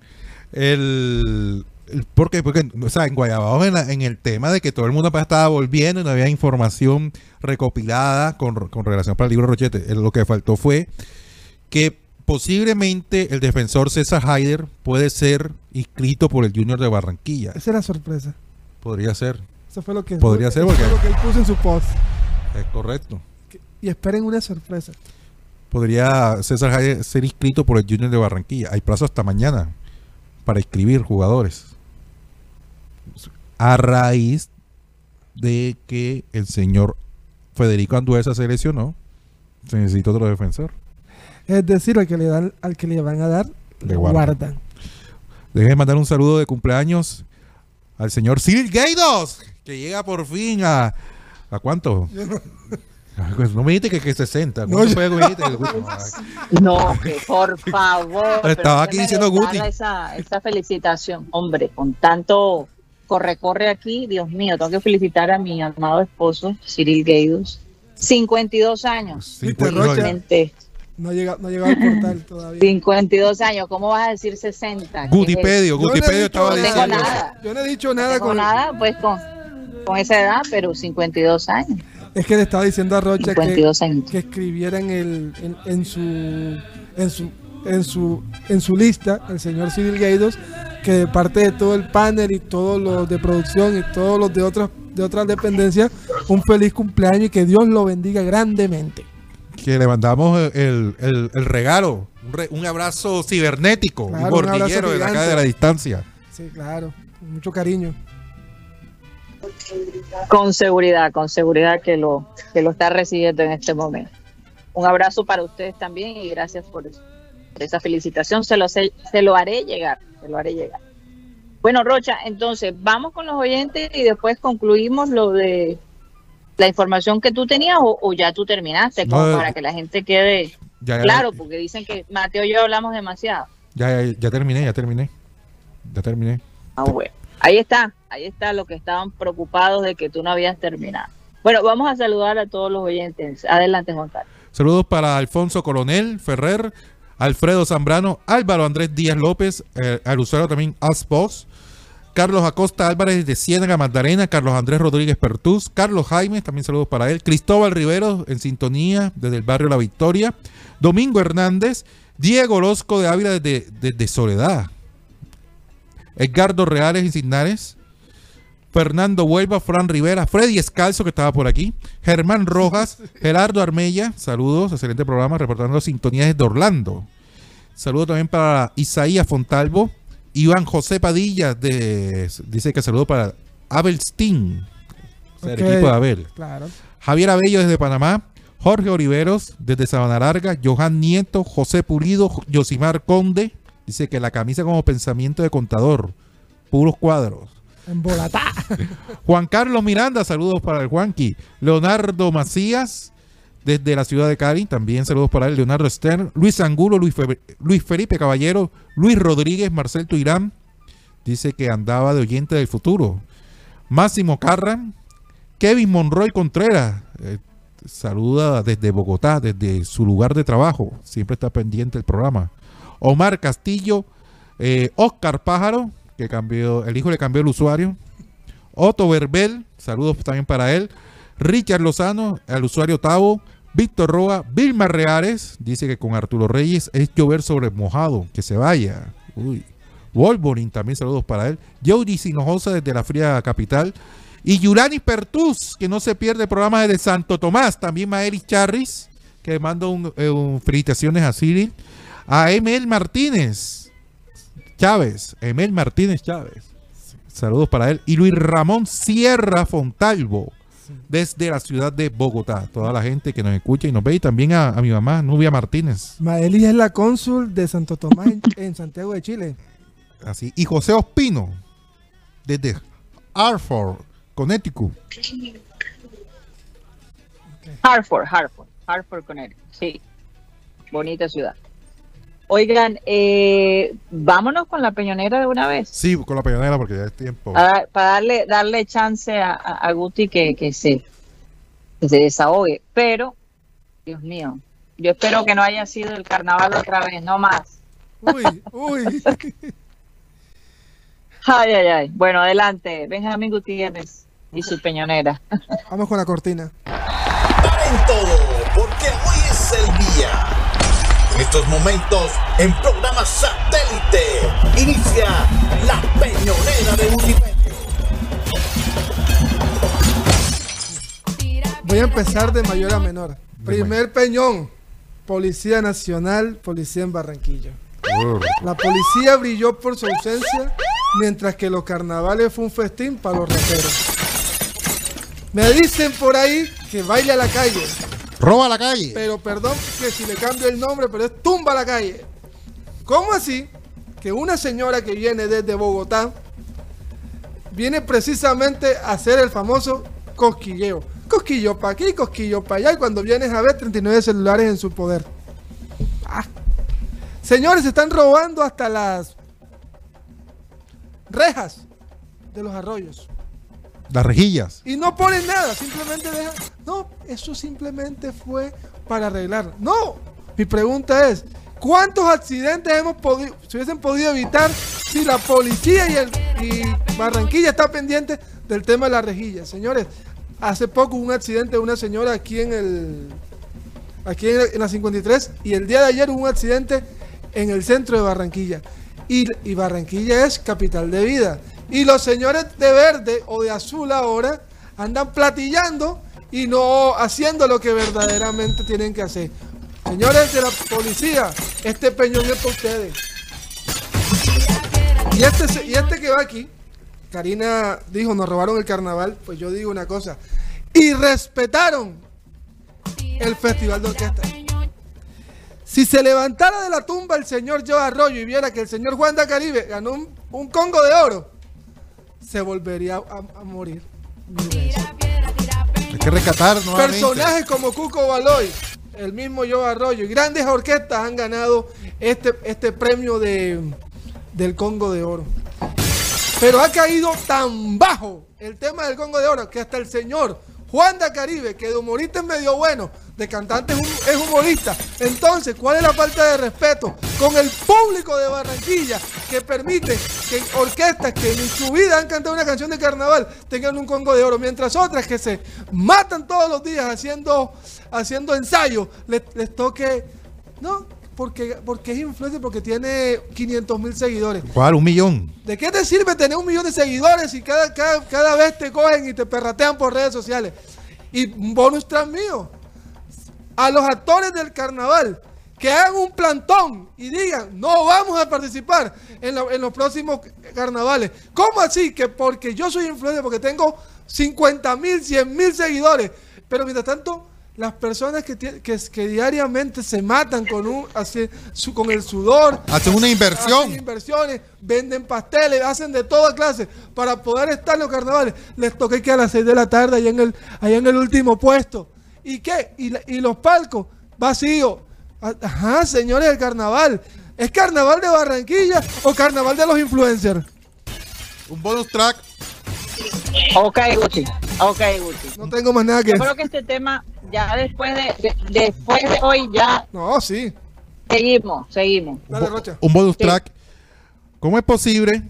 El, el- ¿Por qué? Porque, o sea, en Guayabados, en, la- en el tema de que todo el mundo estaba volviendo y no había información recopilada con, con relación para el libro Rochete. Eh, Lo que faltó fue que posiblemente el defensor César Haider puede ser inscrito por el Junior de Barranquilla. Esa es la sorpresa. Podría ser, Eso fue lo que, Podría ser fue porque- lo que él puso en su post. es correcto. Y esperen una sorpresa. Podría César ser inscrito por el Junior de Barranquilla. Hay plazo hasta mañana para inscribir jugadores. A raíz de que el señor Federico Anduesa se lesionó, se necesita otro defensor. Es decir, al que le dan, al que le van a dar, Le guardan. guardan. Déjenme mandar un saludo de cumpleaños al señor Cyril Gaidos, que llega por fin a... ¿A cuánto? No me dijiste que, que 60. ¿Cuánto No, fue que me dijiste? Ay, No, que por favor. Estaba aquí diciendo Guti. Esa, esa felicitación. Hombre, con tanto corre-corre aquí, Dios mío, tengo que felicitar a mi amado esposo, Cyril Gaidos. 52 años. Sí, pues, no, Rocha. Realmente, No ha llegado, no ha llegado al portal todavía. 52 años. ¿Cómo vas a decir 60? ¿Qué Gutipedio, Yo no he Gutipedio dicho estaba No diciendo. nada. Yo no he dicho nada con nada, pues con, con esa edad, pero 52 años. Es que le estaba diciendo a Rocha que, 52 años. que escribiera en, el, en, en su en su en su en su lista el señor Cyril Gaidos que de parte de todo el panel y todos los de producción y todos los de otras de otras dependencias un feliz cumpleaños y que Dios lo bendiga grandemente. que le mandamos el, el- el regalo, un, re- un abrazo cibernético, Claro, un un abrazo gordillero de acá de la distancia. Sí, claro, con mucho cariño. Con seguridad, con seguridad que lo, que lo está recibiendo en este momento. Un abrazo para ustedes también y gracias por, esa felicitación. Se lo, sé- se lo haré llegar, se lo haré llegar. Bueno, Rocha, entonces vamos con los oyentes y después concluimos lo de la información que tú tenías o, o ya tú terminaste, como No, para que la gente quede Ya, ya- claro, porque dicen que Mateo y yo hablamos demasiado. ya, ya, ya terminé, ya terminé. Ya terminé. Ah, bueno. Ahí está, ahí está lo que estaban preocupados de que tú no habías terminado. Bueno, vamos a saludar a todos los oyentes. Adelante, Juan Carlos. Saludos para Alfonso Coronel, Ferrer, Alfredo Zambrano, Álvaro Andrés Díaz López, eh, al usuario también Asbox, Carlos Acosta Álvarez de Ciénaga Magdalena, Carlos Andrés Rodríguez Pertús, Carlos Jaime, también saludos para él, Cristóbal Rivero en sintonía desde el barrio La Victoria, Domingo Hernández, Diego Orozco de Ávila desde, desde Soledad, Edgardo Reales Insignares, Fernando Huelva, Fran Rivera, Freddy Escalzo, que estaba por aquí, Germán Rojas, Gerardo Armella, saludos, excelente programa, reportando sintonías desde Orlando. Saludos también para Isaías Fontalvo, Iván José Padilla de, dice que saludo para Abel Steen, o sea, el equipo de Abel. Claro. Javier Abello desde Panamá, Jorge Oliveros desde Sabana Larga, Johan Nieto, José Pulido, Yosimar Conde, dice que la camisa como pensamiento de contador, puros cuadros. En Bolatá. Juan Carlos Miranda, saludos para el Juanqui. Leonardo Macías, desde la ciudad de Cali, también saludos para él. Leonardo Stern, Luis Angulo, Luis, Fe- Luis Felipe Caballero, Luis Rodríguez, Marcel Tuirán, dice que andaba de oyente del futuro. Máximo Carran, Kevin Monroy Contreras, eh, saluda desde Bogotá, desde su lugar de trabajo, siempre está pendiente el programa. Omar Castillo, eh, Oscar Pájaro, que cambió, el hijo le cambió el usuario. Otto Verbel, saludos también para él. Richard Lozano, el usuario Tavo. Víctor Roa, Vilma Reales, dice que con Arturo Reyes es llover sobre mojado, que se vaya. Uy. Wolverine, también saludos para él. Jody Sinojosa desde la fría capital. Y Yurani Pertus, que no se pierde el programa de Santo Tomás. También Maeris Charris, que manda un, eh, un felicitaciones a Cyril. A Emel Martínez Chávez, Emel Martínez Chávez. Saludos para él. Y Luis Ramón Sierra Fontalvo, desde la ciudad de Bogotá. Toda la gente que nos escucha y nos ve. Y también a, a mi mamá, Nubia Martínez. Maelis es la cónsul de Santo Tomás en, en Santiago de Chile. Así. Y José Ospino, desde Hartford, Connecticut. Hartford, Hartford, Hartford, Connecticut. Sí, bonita ciudad. Oigan, eh, vámonos con la peñonera de una vez. Sí, con la peñonera porque ya es tiempo. Para darle darle chance a, a- a Guti que, que se que se desahogue. Pero, Dios mío, yo espero que no haya sido el carnaval otra vez, no más. Uy, uy. Ay, ay, ay. Bueno, adelante, Benjamín Gutiérrez y su peñonera. Vamos con la cortina. Paren todo, porque hoy es el día. En estos momentos, en programa satélite, inicia la peñonera de Multimedia. Voy a empezar de mayor a menor. Primer peñón. Policía Nacional, Policía en Barranquilla. La policía brilló por su ausencia, mientras que los carnavales fue un festín para los raperos. Me dicen por ahí que baila a la calle, Roba la calle. pero perdón que si le cambio el nombre, pero es tumba la calle. ¿Cómo así? Que una señora que viene desde Bogotá viene precisamente a hacer el famoso cosquilleo. Cosquillo para aquí, cosquillo para allá, y cuando vienes a ver 39 celulares en su poder. Ah. Señores, están robando hasta las rejas de los arroyos. Las rejillas. Y no ponen nada, simplemente dejan. No, eso simplemente fue para arreglar. No, mi pregunta es: ¿cuántos accidentes hemos podido, se hubiesen podido evitar si la policía y, el, Barranquilla está pendiente del tema de la rejilla? Señores, hace poco hubo un accidente de una señora aquí en el. Aquí en, la 53 y el día de ayer hubo un accidente en el centro de Barranquilla. Y Barranquilla es capital de vida. Y los señores de verde o de azul ahora andan platillando y no haciendo lo que verdaderamente tienen que hacer. Señores de la policía, este peñón es para ustedes. Y este, y este que va aquí, Karina dijo, nos robaron el carnaval, pues yo digo una cosa. Y respetaron el festival de orquesta. Si se levantara de la tumba el señor Joe Arroyo y viera que el señor Juan da Caribe ganó un congo de oro, se volvería a, a morir. Hay que rescatar nuevamente. Personajes como Cuco Baloy, el mismo Joe Arroyo y grandes orquestas han ganado este, este premio de, del Congo de Oro. Pero ha caído tan bajo el tema del Congo de Oro que hasta el señor Juan da Caribe, que de humorista es medio bueno, de cantante es, hum- es humorista. Entonces, ¿cuál es la falta de respeto con el público de Barranquilla que permite que orquestas que en su vida han cantado una canción de carnaval tengan un Congo de Oro, mientras otras que se matan todos los días haciendo, haciendo ensayos, les, les toque... No, porque, porque es influencer, porque tiene 500 mil seguidores. ¿Cuál? Un millón. ¿De qué te sirve tener un millón de seguidores si cada, cada, cada vez te cogen y te perratean por redes sociales? Y un bonus tras mío. A los actores del carnaval que hagan un plantón y digan, no vamos a participar en, la- en los próximos carnavales. ¿Cómo así? Que porque yo soy influencer, porque tengo 50 mil, 100 mil seguidores. Pero mientras tanto, las personas que, tie- que, que diariamente se matan con, un, su- con el sudor, Hacen una inversión. hacen inversiones, venden pasteles, hacen de toda clase para poder estar en los carnavales. Les toqué que a las 6 de la tarde allá en el, allá en el último puesto. ¿Y qué? Y, los palcos vacíos. Ah, Ajá, señores del carnaval. ¿Es carnaval de Barranquilla o carnaval de los influencers? Un bonus track. Ok, Guti. Ok, Guti. No tengo más nada que Yo creo que este tema, ya después de, de- después de hoy, ya No, sí. seguimos, seguimos. Dale, Rocha. Un bonus Sí. track. ¿Cómo es posible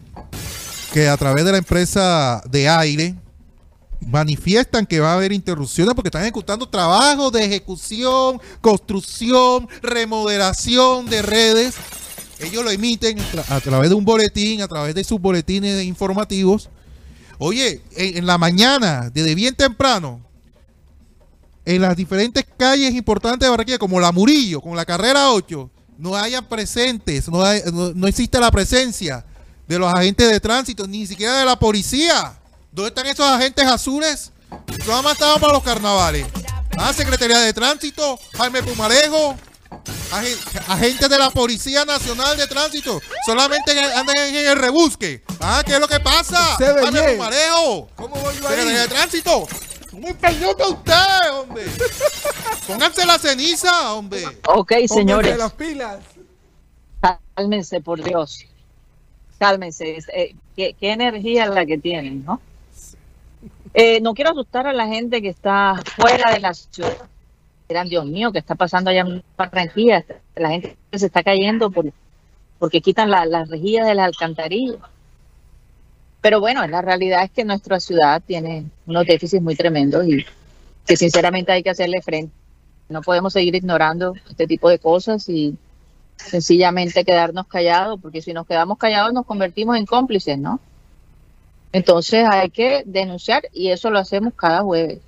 que a través de la empresa de aire manifiestan que va a haber interrupciones porque están ejecutando trabajos de ejecución, construcción, remodelación de redes? Ellos lo emiten a través de un boletín, a través de sus boletines informativos. Oye, en la mañana, desde bien temprano, en las diferentes calles importantes de Barranquilla, como la Murillo, con la carrera 8, no hayan presentes, no, hay- no, no existe la presencia de los agentes de tránsito, ni siquiera de la policía. ¿Dónde están esos agentes azules? Nada más estaban para los carnavales. Ah, Secretaría de Tránsito, Jaime Pumarejo, agen- agentes de la Policía Nacional de Tránsito, solamente andan en el rebusque. Ah, ¿qué es lo que pasa? Jaime. Pumarejo. ¿Cómo voy yo Secretaría de ahí? Tránsito. Muy peñote usted, hombre. Pónganse la ceniza, hombre. Ok, Pónganse señores, las pilas. cálmense, por Dios. Cálmense. eh, ¿qué, qué energía la que tienen, ¿no? Eh, no quiero asustar a la gente que está fuera de la ciudad. Dirán, Dios mío, ¿qué está pasando allá en Barranquilla? La gente se está cayendo por, porque quitan la- las rejillas de las alcantarillas. Pero bueno, la realidad es que nuestra ciudad tiene unos déficits muy tremendos y que sinceramente hay que hacerle frente. No podemos seguir ignorando este tipo de cosas y sencillamente quedarnos callados, porque si nos quedamos callados nos convertimos en cómplices, ¿no? Entonces hay que denunciar y eso lo hacemos cada jueves.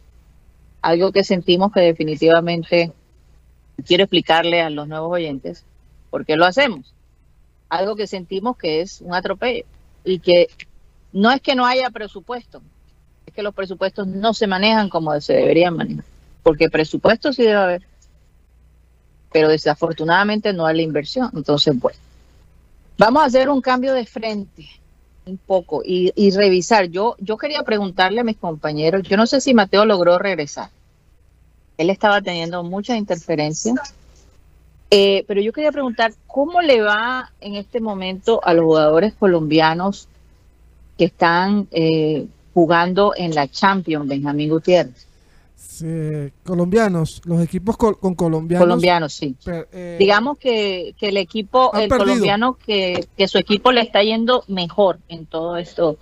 Algo que sentimos que definitivamente quiero explicarle a los nuevos oyentes por qué lo hacemos. Algo que sentimos que es un atropello y que no es que no haya presupuesto, es que los presupuestos no se manejan como se deberían manejar, porque presupuesto sí debe haber, pero desafortunadamente no hay la inversión. Entonces, bueno, vamos a hacer un cambio de frente un poco y, revisar. Yo, yo quería preguntarle a mis compañeros, yo no sé si Mateo logró regresar. Él estaba teniendo mucha interferencia. Eh, pero yo quería preguntar, ¿cómo le va en este momento a los jugadores colombianos que están eh, jugando en la Champions, Benjamín Gutiérrez? Sí, colombianos, los equipos col- con colombianos. Colombianos, sí. eh, Digamos que, que el equipo, el perdido. colombiano, que, que su equipo le está yendo mejor en todo esto,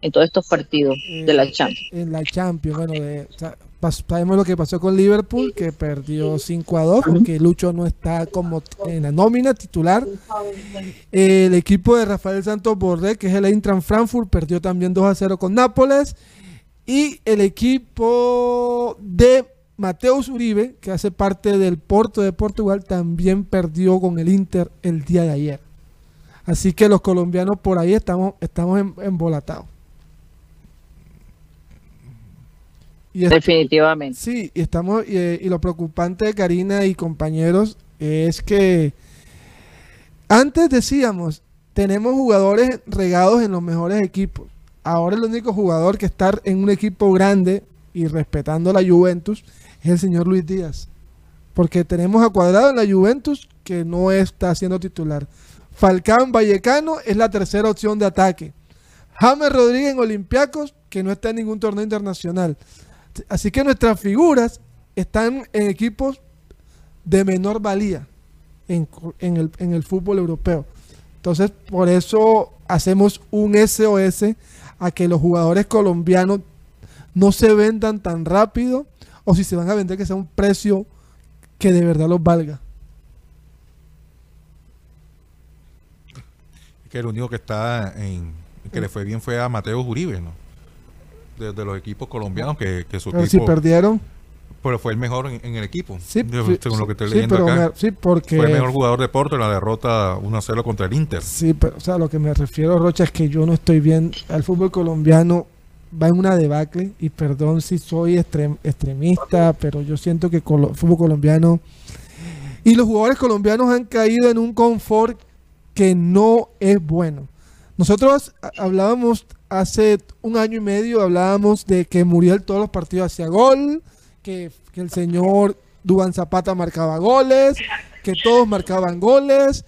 en todos estos partidos de la eh, Champions. En la Champions, bueno, de- pas- sabemos lo que pasó con Liverpool, que perdió 5 a 2, porque Lucho no está como en la nómina titular. El equipo de Rafael Santos Borré, que es el Eintracht Frankfurt, perdió también 2 a 0 con Nápoles. Y el equipo de Mateus Uribe, que hace parte del Porto de Portugal, también perdió con el Inter el día de ayer. Así que los colombianos por ahí estamos, estamos embolatados. Y es- Definitivamente. Sí, y estamos y, y lo preocupante de Karina y compañeros es que antes decíamos tenemos jugadores regados en los mejores equipos. Ahora el único jugador que está en un equipo grande y respetando la Juventus es el señor Luis Díaz, porque tenemos a Cuadrado en la Juventus que no está siendo titular. Falcán Vallecano es la tercera opción de ataque. James Rodríguez en Olympiacos que no está en ningún torneo internacional. Así que nuestras figuras están en equipos de menor valía en, el fútbol europeo. Entonces, por eso hacemos un SOS a que los jugadores colombianos no se vendan tan rápido o si se van a vender que sea un precio que de verdad los valga. Que el único que está en que le fue bien fue a Mateo Uribe, ¿no? De, de los equipos colombianos que, que su Pero si perdieron, Pero fue el mejor en, en el equipo. Sí, sí, según lo que estoy sí, leyendo pero acá. me- sí, porque Fue el mejor jugador de Porto en la derrota 1-0 contra el Inter. Sí, pero o sea, lo que me refiero, Rocha, es que yo no estoy bien. El fútbol colombiano va en una debacle. Y perdón si soy extrem- extremista, pero yo siento que colo- el fútbol colombiano y los jugadores colombianos han caído en un confort que no es bueno. Nosotros hablábamos hace un año y medio, hablábamos de que Muriel todos los partidos hacía gol, que, que el señor Duban Zapata marcaba goles, que todos marcaban goles.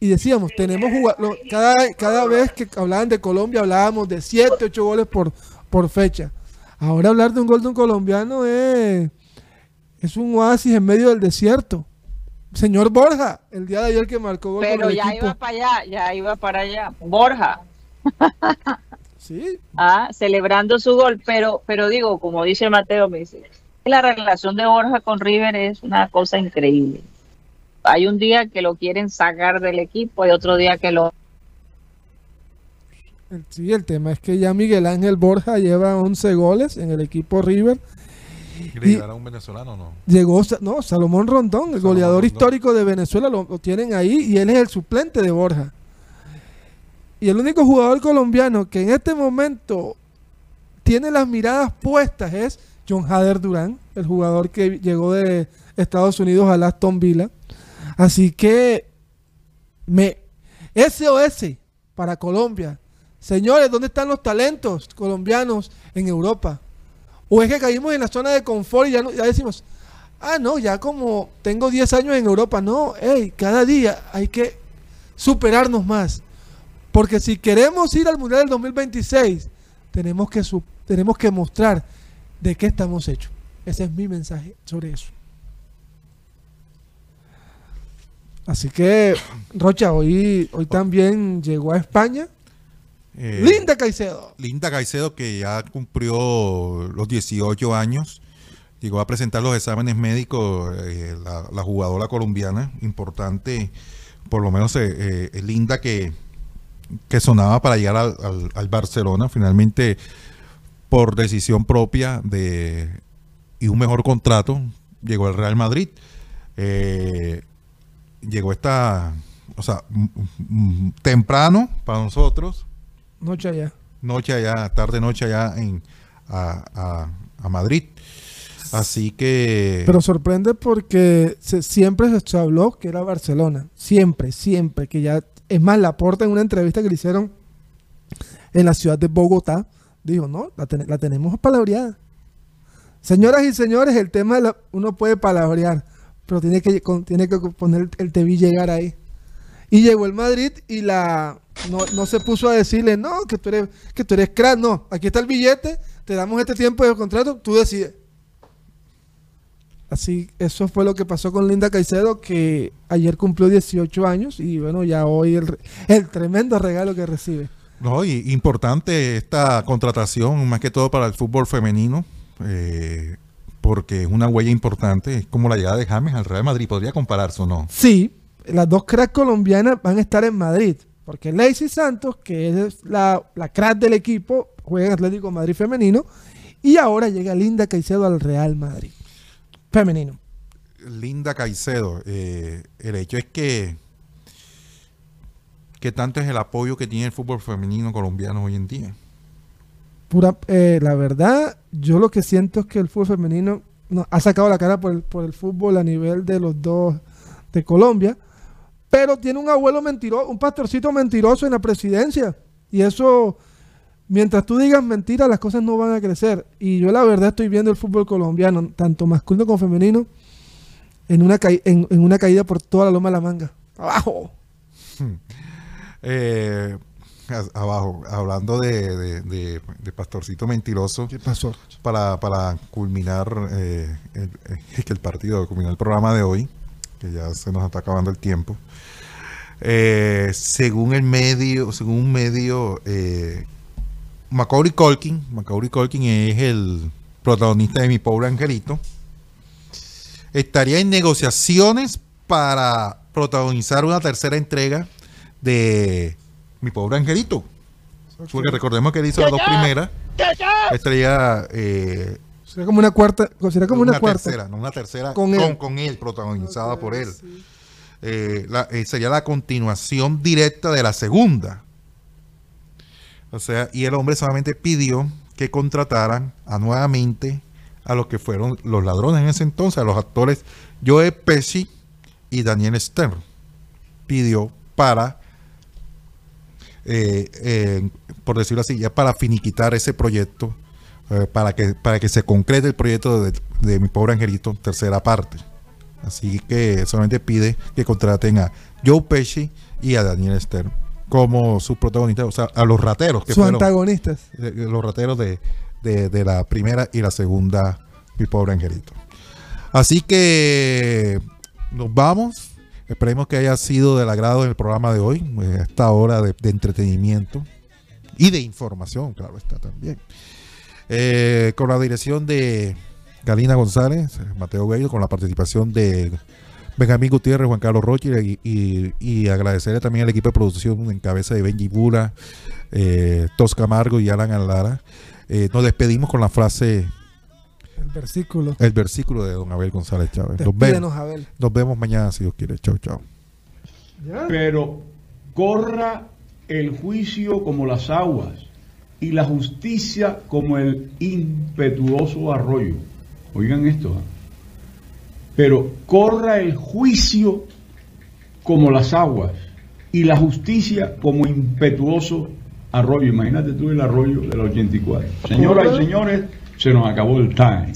Y decíamos, tenemos jugadores, cada, cada vez que hablaban de Colombia hablábamos de 7, 8 goles por, por fecha. Ahora hablar de un gol de un colombiano es, es un oasis en medio del desierto. Señor Borja, el día de ayer que marcó gol con Pero el ya equipo. iba para allá, ya iba para allá. Borja, Sí, ah, celebrando su gol, pero, pero digo, como dice Mateo, me dice, la relación de Borja con River es una cosa increíble. Hay un día que lo quieren sacar del equipo y otro día que lo... sí, el tema es que ya Miguel Ángel Borja lleva 11 goles en el equipo River. ¿Le llegará un venezolano o no? Llegó, no, Salomón Rondón, el Salomón goleador Rondón. histórico de Venezuela, lo, lo tienen ahí y él es el suplente de Borja. Y el único jugador colombiano que en este momento tiene las miradas puestas es John Hader Durán, el jugador que llegó de Estados Unidos al Aston Villa. Así que me SOS para Colombia. Señores, ¿dónde están los talentos colombianos en Europa? O es que caímos en la zona de confort y ya, no- ya decimos, ah, no, ya como tengo 10 años en Europa. No, hey, cada día hay que superarnos más. Porque si queremos ir al Mundial del 2026, tenemos que, tenemos que mostrar de qué estamos hechos. Ese es mi mensaje sobre eso. Así que, Rocha, hoy, hoy también llegó a España. Eh, Linda Caicedo. Linda Caicedo, que ya cumplió los 18 años, llegó a presentar los exámenes médicos, eh, la, la jugadora colombiana, importante, por lo menos eh, eh, Linda que, que sonaba para llegar al, al- al Barcelona, finalmente por decisión propia de y un mejor contrato, llegó al Real Madrid. Eh, llegó esta, o sea, temprano para nosotros, Noche allá. noche allá, tarde noche allá en a, a- a Madrid. Así que Pero sorprende porque se- siempre se habló que era Barcelona. Siempre, siempre. Que ya. Es más, Laporta en una entrevista que le hicieron en la ciudad de Bogotá, dijo: No, la, la tenemos palabreada. Señoras y señores, el tema de la- uno puede palabrear, pero tiene que, tiene que poner el TV llegar ahí. Y llegó el Madrid y la no, no se puso a decirle, no, que tú eres, que tú eres crack, no, aquí está el billete, te damos este tiempo de contrato, tú decides. Así, eso fue lo que pasó con Linda Caicedo, que ayer cumplió 18 años y bueno, ya hoy el, re- el tremendo regalo que recibe. No, y importante esta contratación, más que todo para el fútbol femenino, eh, porque es una huella importante, es como la llegada de James al Real Madrid, podría compararse o no. Sí, las dos cracks colombianas van a estar en Madrid, porque Lacey Santos, que es la, la crack del equipo, juega en Atlético Madrid femenino, y ahora llega Linda Caicedo al Real Madrid femenino. Linda Caicedo, eh, el hecho es que, que tanto es el apoyo que tiene el fútbol femenino colombiano hoy en día. Pura, eh, la verdad, yo lo que siento es que el fútbol femenino no, ha sacado la cara por el, por el fútbol a nivel de los dos de Colombia, pero tiene un abuelo mentiroso, un pastorcito mentiroso en la presidencia. Y eso, mientras tú digas mentiras, las cosas no van a crecer. Y yo la verdad estoy viendo el fútbol colombiano, tanto masculino como femenino, en una, en, en una caída por toda la loma de la manga. ¡Abajo! Eh, a- abajo, hablando de, de- de- de Pastorcito Mentiroso, ¿Qué pasó? para, para culminar eh, el, eh, el partido, culminar el programa de hoy, que ya se nos está acabando el tiempo. Eh, según el medio, según un medio, eh, Macaulay Culkin, Macaulay Culkin es el protagonista de Mi Pobre Angelito, estaría en negociaciones para protagonizar una tercera entrega de Mi Pobre Angelito. Porque recordemos que él hizo las dos primeras. Estaría eh, Será como una cuarta. Será como una, cuarta. tercera, no, una tercera Con con, él. con él, protagonizada por él. Eh, la- eh, sería la continuación directa de la segunda. O sea, y el hombre solamente pidió que contrataran a nuevamente a los que fueron los ladrones en ese entonces, a los actores Joe Pesci y Daniel Stern. Pidió para, eh, eh, por decirlo así, ya para finiquitar ese proyecto, eh, para, que, para que se concrete el proyecto de, de Mi Pobre Angelito, tercera parte. Así que solamente pide que contraten a Joe Pesci y a Daniel Stern como sus protagonistas, o sea, a los rateros que Sus fueron antagonistas. los rateros de, de- de la primera y la segunda, mi pobre angelito. Así que nos vamos. Esperemos que haya sido del agrado del programa de hoy, eh, esta hora de, entretenimiento y de información, claro está también. Eh, con la dirección de Galina González, Mateo Bello, con la participación de Benjamín Gutiérrez, Juan Carlos Roche y, y- y agradecerle también al equipo de producción en cabeza de Benji Bura, eh, Tos Camargo y Alan Alara. Eh, nos despedimos con la frase, El versículo. el versículo de don Abel González Chávez. Nos vemos, Abel. nos vemos mañana si Dios quiere. Chau, chau. Pero corra el juicio como las aguas y la justicia como el impetuoso arroyo. Oigan esto. ¿ah? Pero corra el juicio como las aguas y la justicia como impetuoso arroyo. Imagínate tú el arroyo del 84. Señoras y señores, se nos acabó el time.